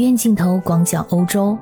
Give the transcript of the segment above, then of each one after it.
院镜头广角欧洲，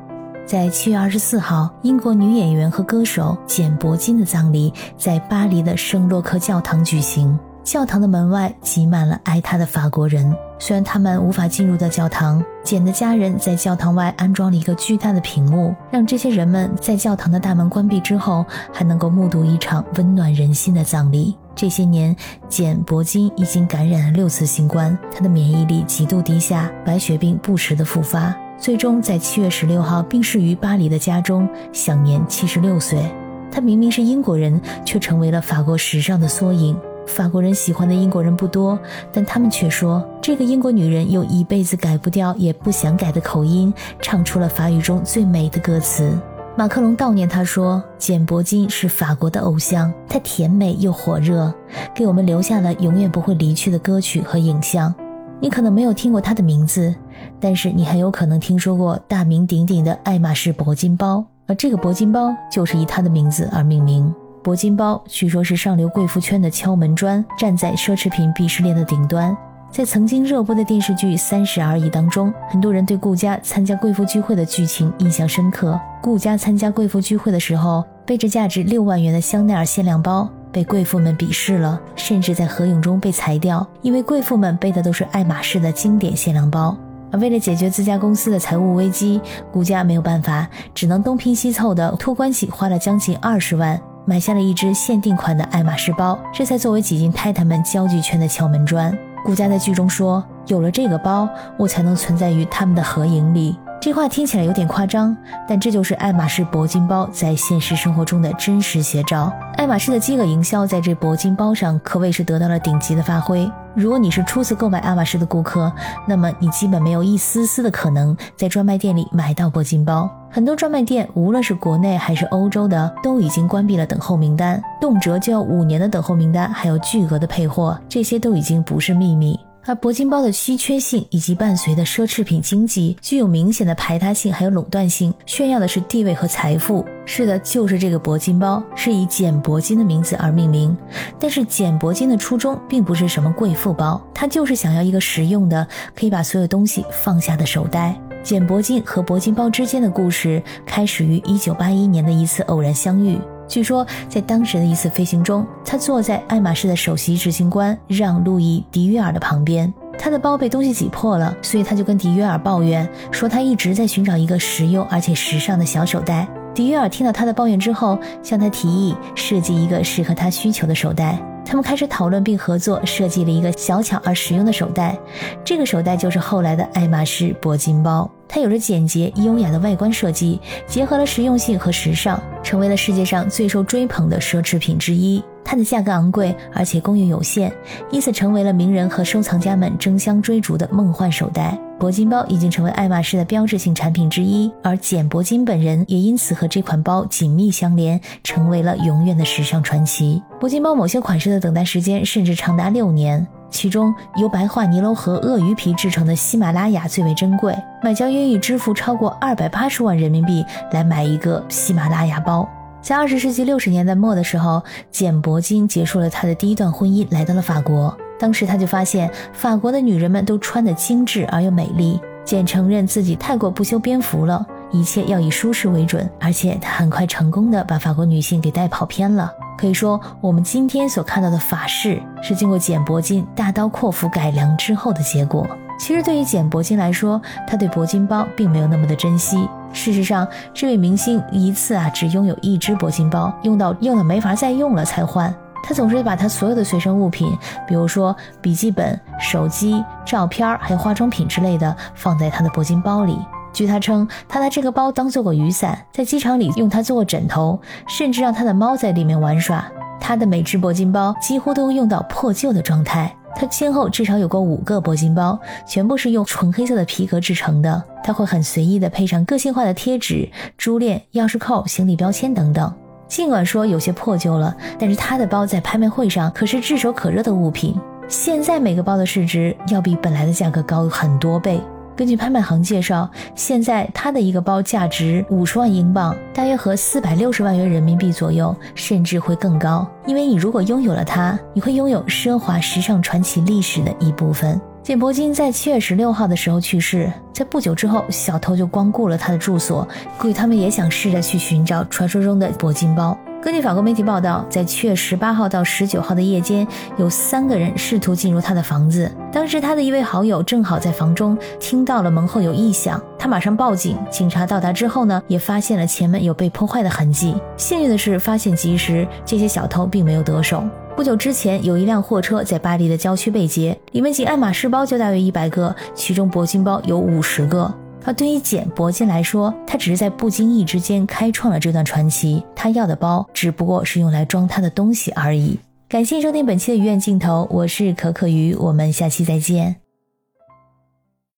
在七月二十四号，英国女演员和歌手简·伯金的葬礼在巴黎的圣洛克教堂举行。教堂的门外挤满了爱她的法国人，虽然他们无法进入到教堂，简的家人在教堂外安装了一个巨大的屏幕，让这些人们在教堂的大门关闭之后，还能够目睹一场温暖人心的葬礼。这些年，简·伯金已经感染了六次新冠，他的免疫力极度低下，白血病不时的复发，最终在七月十六号病逝于巴黎的家中，享年七十六岁。他明明是英国人，却成为了法国时尚的缩影。法国人喜欢的英国人不多，但他们却说，这个英国女人用一辈子改不掉也不想改的口音，唱出了法语中最美的歌词。马克龙悼念他说：“简·伯金是法国的偶像，她甜美又火热，给我们留下了永远不会离去的歌曲和影像。你可能没有听过她的名字，但是你很有可能听说过大名鼎鼎的爱马仕铂金包，而这个铂金包就是以她的名字而命名。铂金包据说是上流贵妇圈的敲门砖，站在奢侈品鄙视链的顶端。”在曾经热播的电视剧《三十而已》当中，很多人对顾佳参加贵妇聚会的剧情印象深刻。顾佳参加贵妇聚会的时候，背着价值六万元的香奈儿限量包，被贵妇们鄙视了，甚至在合影中被裁掉，因为贵妇们背的都是爱马仕的经典限量包。而为了解决自家公司的财务危机，顾佳没有办法，只能东拼西凑的托关系，花了将近二十万，买下了一只限定款的爱马仕包，这才作为挤进太太们交际圈的敲门砖。顾佳在剧中说：“有了这个包，我才能存在于他们的合影里。”这话听起来有点夸张，但这就是爱马仕铂金包在现实生活中的真实写照。爱马仕的饥饿营销在这铂金包上可谓是得到了顶级的发挥。如果你是初次购买爱马仕的顾客，那么你基本没有一丝丝的可能在专卖店里买到铂金包。很多专卖店，无论是国内还是欧洲的，都已经关闭了等候名单，动辄就要五年的等候名单，还有巨额的配货，这些都已经不是秘密。而铂金包的稀缺性以及伴随的奢侈品经济，具有明显的排他性，还有垄断性，炫耀的是地位和财富。是的，就是这个铂金包是以简·铂金的名字而命名。但是简·铂金的初衷并不是什么贵妇包，他就是想要一个实用的，可以把所有东西放下的手袋。简·铂金和铂金包之间的故事开始于1981年的一次偶然相遇。据说，在当时的一次飞行中，他坐在爱马仕的首席执行官让·路易·迪约尔的旁边。他的包被东西挤破了，所以他就跟迪约尔抱怨说，他一直在寻找一个实用而且时尚的小手袋。迪约尔听到他的抱怨之后，向他提议设计一个适合他需求的手袋。他们开始讨论并合作，设计了一个小巧而实用的手袋。这个手袋就是后来的爱马仕铂金包。它有着简洁优雅的外观设计，结合了实用性和时尚，成为了世界上最受追捧的奢侈品之一。它的价格昂贵，而且供应有限，因此成为了名人和收藏家们争相追逐的梦幻手袋。铂金包已经成为爱马仕的标志性产品之一，而简·铂金本人也因此和这款包紧密相连，成为了永远的时尚传奇。铂金包某些款式的等待时间甚至长达六年，其中由白桦尼龙和鳄鱼皮制成的喜马拉雅最为珍贵，买家愿意支付超过二百八十万人民币来买一个喜马拉雅包。在二十世纪六十年代末的时候，简·铂金结束了他的第一段婚姻，来到了法国。当时他就发现法国的女人们都穿得精致而又美丽。简承认自己太过不修边幅了，一切要以舒适为准。而且他很快成功的把法国女性给带跑偏了。可以说，我们今天所看到的法式是经过简·铂金大刀阔斧改良之后的结果。其实对于简·铂金来说，他对铂金包并没有那么的珍惜。事实上，这位明星一次啊只拥有一只铂金包，用到用的没法再用了才换。他总是把他所有的随身物品，比如说笔记本、手机、照片，还有化妆品之类的，放在他的铂金包里。据他称，他拿这个包当做过雨伞，在机场里用它做过枕头，甚至让他的猫在里面玩耍。他的每只铂金包几乎都用到破旧的状态。他先后至少有过五个铂金包，全部是用纯黑色的皮革制成的。他会很随意的配上个性化的贴纸、珠链、钥匙扣、行李标签等等。尽管说有些破旧了，但是他的包在拍卖会上可是炙手可热的物品。现在每个包的市值要比本来的价格高很多倍。根据拍卖行介绍，现在他的一个包价值五十万英镑，大约合四百六十万元人民币左右，甚至会更高。因为你如果拥有了它，你会拥有奢华时尚传奇历史的一部分。简伯金在七月十六号的时候去世，在不久之后，小偷就光顾了他的住所，估计他们也想试着去寻找传说中的铂金包。根据法国媒体报道，在七月十八号到十九号的夜间，有三个人试图进入他的房子。当时他的一位好友正好在房中，听到了门后有异响，他马上报警。警察到达之后呢，也发现了前门有被破坏的痕迹。幸运的是，发现及时，这些小偷并没有得手。不久之前，有一辆货车在巴黎的郊区被劫，里面仅爱马仕包就大约一百个，其中铂金包有五十个。而对于简·铂金来说，他只是在不经意之间开创了这段传奇。他要的包只不过是用来装他的东西而已。感谢收听本期的鱼眼镜头，我是可可鱼，我们下期再见。